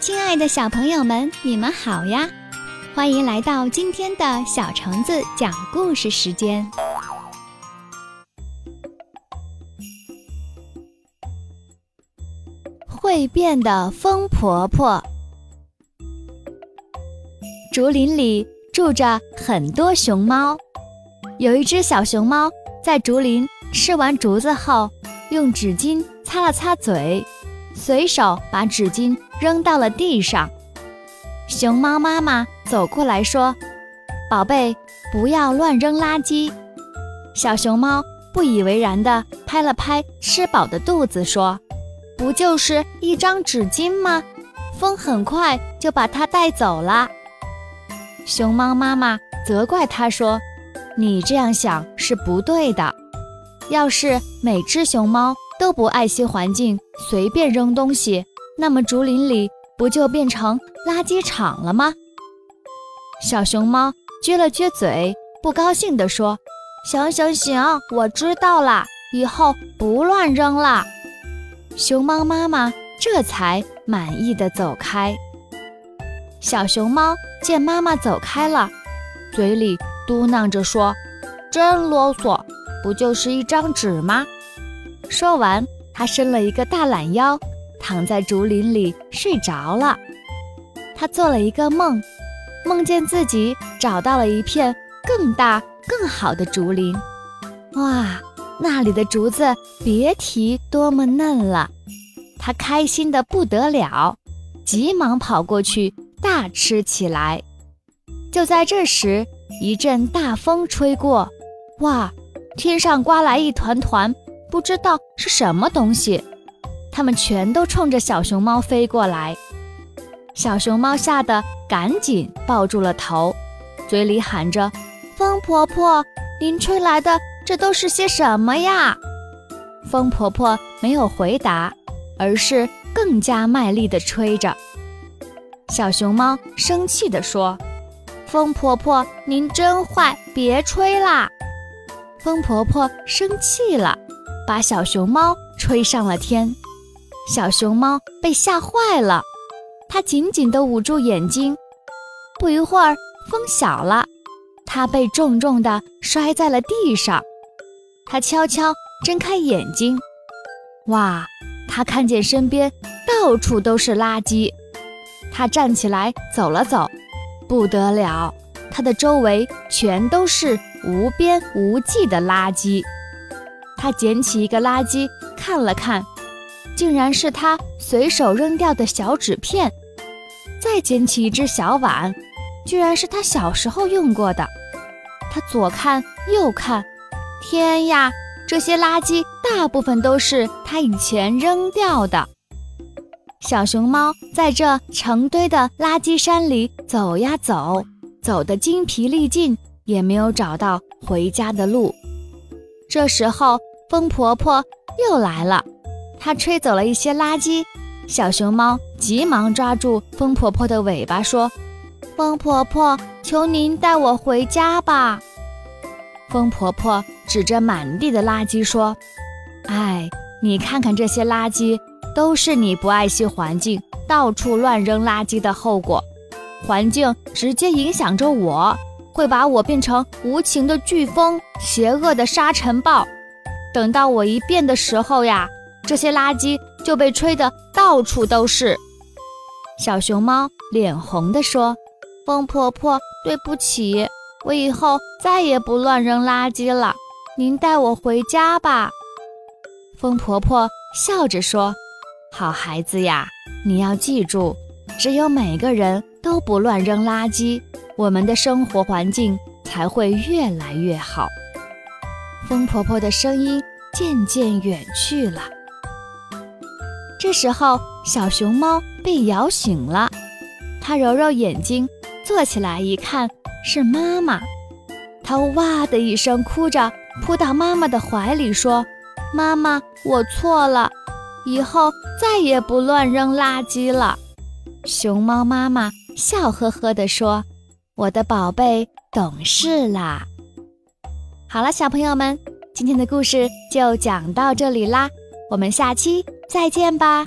亲爱的小朋友们，你们好呀！欢迎来到今天的小橙子讲故事时间。会变的风婆婆。竹林里住着很多熊猫，有一只小熊猫在竹林吃完竹子后，用纸巾擦了擦嘴，随手把纸巾扔到了地上。熊猫妈妈走过来说：“宝贝，不要乱扔垃圾。”小熊猫不以为然地拍了拍吃饱的肚子，说：“不就是一张纸巾吗？风很快就把它带走了。”熊猫妈妈责怪它说：“你这样想是不对的。要是每只熊猫都不爱惜环境，随便扔东西，那么竹林里不就变成垃圾场了吗？”小熊猫撅了撅嘴，不高兴地说：“行行行，我知道啦，以后不乱扔了。”熊猫妈妈这才满意的走开。小熊猫见妈妈走开了，嘴里嘟囔着说：“真啰嗦，不就是一张纸吗？”说完，它伸了一个大懒腰，躺在竹林里睡着了。它做了一个梦，梦见自己找到了一片更大、更好的竹林。哇，那里的竹子别提多么嫩了！它开心的不得了，急忙跑过去。大吃起来。就在这时，一阵大风吹过，哇，天上刮来一团团，不知道是什么东西，它们全都冲着小熊猫飞过来。小熊猫吓得赶紧抱住了头，嘴里喊着：“风婆婆，您吹来的这都是些什么呀？”风婆婆没有回答，而是更加卖力地吹着。小熊猫生气地说：“风婆婆，您真坏，别吹啦！”风婆婆生气了，把小熊猫吹上了天。小熊猫被吓坏了，它紧紧地捂住眼睛。不一会儿，风小了，它被重重地摔在了地上。它悄悄睁开眼睛，哇，它看见身边到处都是垃圾。他站起来走了走，不得了，他的周围全都是无边无际的垃圾。他捡起一个垃圾看了看，竟然是他随手扔掉的小纸片。再捡起一只小碗，居然是他小时候用过的。他左看右看，天呀，这些垃圾大部分都是他以前扔掉的。小熊猫在这成堆的垃圾山里走呀走，走得精疲力尽，也没有找到回家的路。这时候，风婆婆又来了，它吹走了一些垃圾。小熊猫急忙抓住风婆婆的尾巴，说：“风婆婆，求您带我回家吧。”风婆婆指着满地的垃圾说：“哎，你看看这些垃圾。”都是你不爱惜环境，到处乱扔垃圾的后果。环境直接影响着我，会把我变成无情的飓风、邪恶的沙尘暴。等到我一变的时候呀，这些垃圾就被吹得到处都是。小熊猫脸红地说：“风婆婆，对不起，我以后再也不乱扔垃圾了。您带我回家吧。”风婆婆笑着说。好孩子呀，你要记住，只有每个人都不乱扔垃圾，我们的生活环境才会越来越好。风婆婆的声音渐渐远去了。这时候，小熊猫被摇醒了，它揉揉眼睛，坐起来一看，是妈妈。它哇的一声哭着，扑到妈妈的怀里，说：“妈妈，我错了。”以后再也不乱扔垃圾了，熊猫妈妈笑呵呵地说：“我的宝贝懂事啦。”好了，小朋友们，今天的故事就讲到这里啦，我们下期再见吧。